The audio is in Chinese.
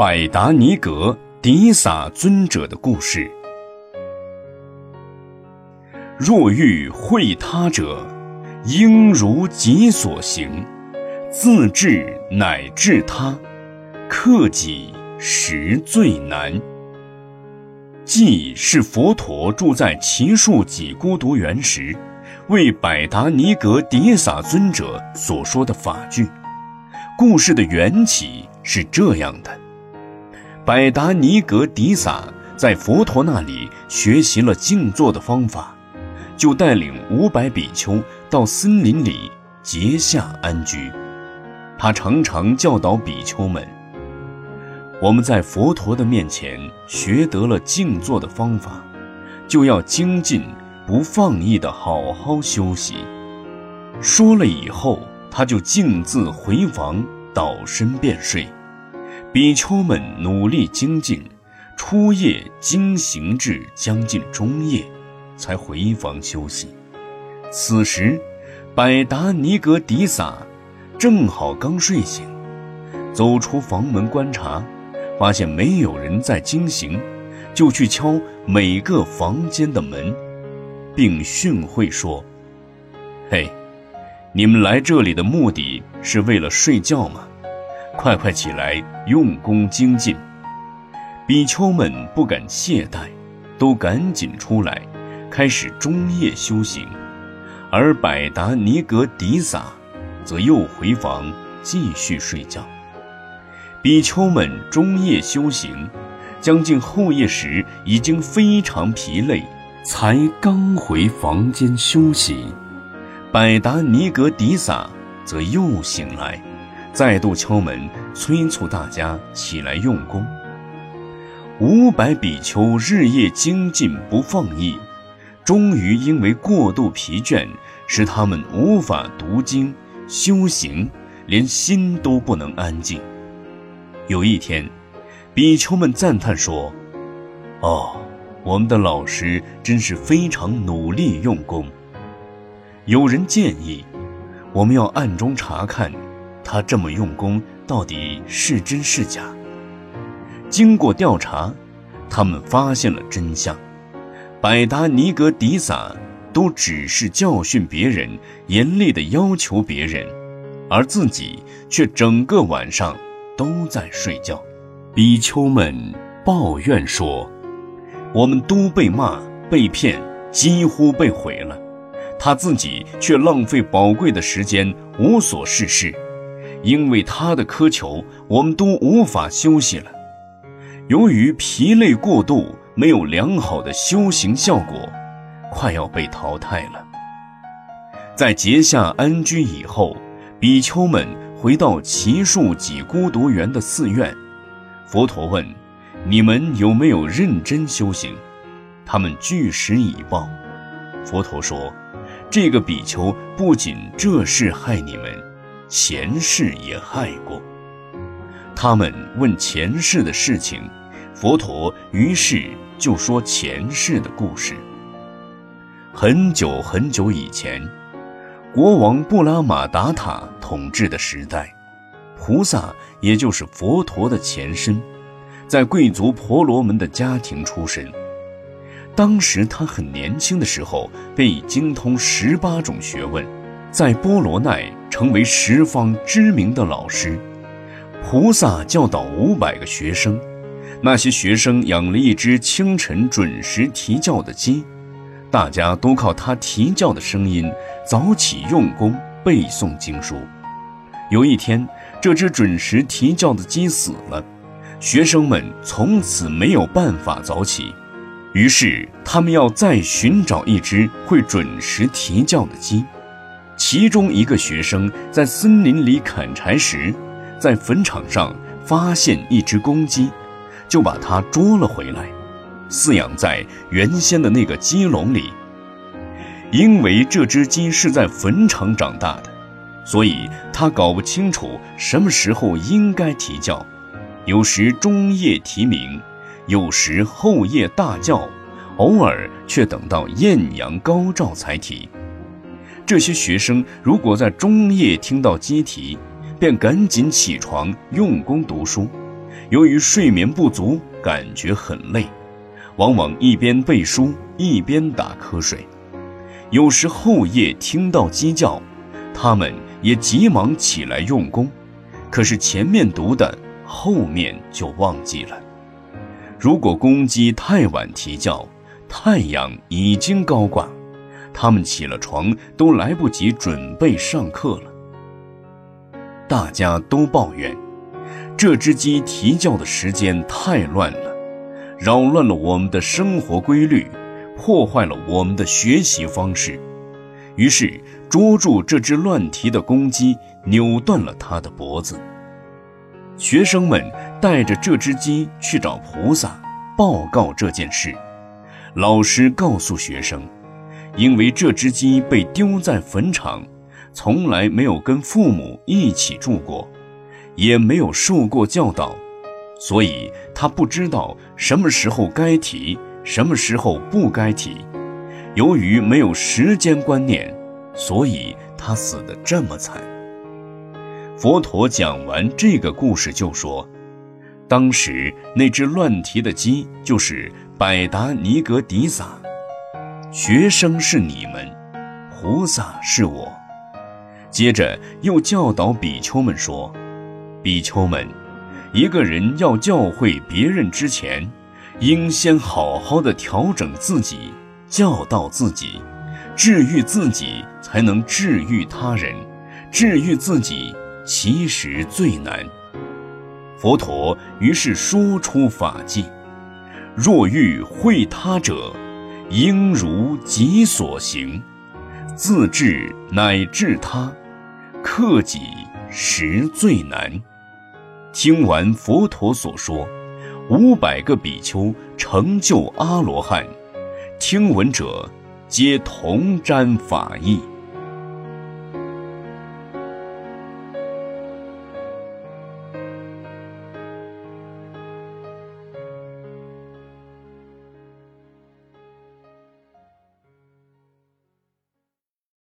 百达尼格迪萨尊者的故事。若欲会他者，应如己所行，自治乃至他，克己实最难。即是佛陀住在奇树己孤独园时，为百达尼格迪萨尊者所说的法句。故事的缘起是这样的。百达尼格迪萨在佛陀那里学习了静坐的方法，就带领五百比丘到森林里结下安居。他常常教导比丘们：“我们在佛陀的面前学得了静坐的方法，就要精进不放逸的好好休息。”说了以后，他就径自回房，倒身便睡。比丘们努力精进，初夜精行至将近中夜，才回房休息。此时，百达尼格迪萨正好刚睡醒，走出房门观察，发现没有人在精行，就去敲每个房间的门，并训会说：“嘿，你们来这里的目的是为了睡觉吗？”快快起来，用功精进！比丘们不敢懈怠，都赶紧出来，开始中夜修行。而百达尼格迪萨则又回房继续睡觉。比丘们中夜修行，将近后夜时已经非常疲累，才刚回房间休息。百达尼格迪萨则又醒来。再度敲门，催促大家起来用功。五百比丘日夜精进不放逸，终于因为过度疲倦，使他们无法读经修行，连心都不能安静。有一天，比丘们赞叹说：“哦，我们的老师真是非常努力用功。”有人建议，我们要暗中查看。他这么用功，到底是真是假？经过调查，他们发现了真相：百达尼格迪萨都只是教训别人，严厉地要求别人，而自己却整个晚上都在睡觉。比丘们抱怨说：“我们都被骂、被骗，几乎被毁了，他自己却浪费宝贵的时间，无所事事。”因为他的苛求，我们都无法休息了。由于疲累过度，没有良好的修行效果，快要被淘汰了。在结下安居以后，比丘们回到奇树几孤独园的寺院。佛陀问：“你们有没有认真修行？”他们据实以报。佛陀说：“这个比丘不仅这事害你们。”前世也害过。他们问前世的事情，佛陀于是就说前世的故事。很久很久以前，国王布拉马达塔统治的时代，菩萨也就是佛陀的前身，在贵族婆罗门的家庭出身。当时他很年轻的时候，便已精通十八种学问。在波罗奈成为十方知名的老师，菩萨教导五百个学生，那些学生养了一只清晨准时啼叫的鸡，大家都靠它啼叫的声音早起用功背诵经书。有一天，这只准时啼叫的鸡死了，学生们从此没有办法早起，于是他们要再寻找一只会准时啼叫的鸡。其中一个学生在森林里砍柴时，在坟场上发现一只公鸡，就把它捉了回来，饲养在原先的那个鸡笼里。因为这只鸡是在坟场长大的，所以他搞不清楚什么时候应该啼叫，有时中夜啼鸣，有时后夜大叫，偶尔却等到艳阳高照才啼。这些学生如果在中夜听到鸡啼，便赶紧起床用功读书，由于睡眠不足，感觉很累，往往一边背书一边打瞌睡。有时后夜听到鸡叫，他们也急忙起来用功，可是前面读的，后面就忘记了。如果公鸡太晚啼叫，太阳已经高挂，他们起了床都来不及准备上课了。大家都抱怨，这只鸡啼叫的时间太乱了，扰乱了我们的生活规律。破坏了我们的学习方式，于是捉住这只乱啼的公鸡，扭断了它的脖子。学生们带着这只鸡去找菩萨，报告这件事。老师告诉学生，因为这只鸡被丢在坟场，从来没有跟父母一起住过，也没有受过教导，所以他不知道什么时候该提。什么时候不该提？由于没有时间观念，所以他死得这么惨。佛陀讲完这个故事就说：“当时那只乱啼的鸡就是百达尼格迪萨，学生是你们，菩萨是我。”接着又教导比丘们说：“比丘们，一个人要教诲别人之前。”应先好好的调整自己，教导自己，治愈自己，才能治愈他人。治愈自己其实最难。佛陀于是说出法纪：若欲会他者，应如己所行，自治乃至他，克己实最难。听完佛陀所说。五百个比丘成就阿罗汉，听闻者皆同沾法意。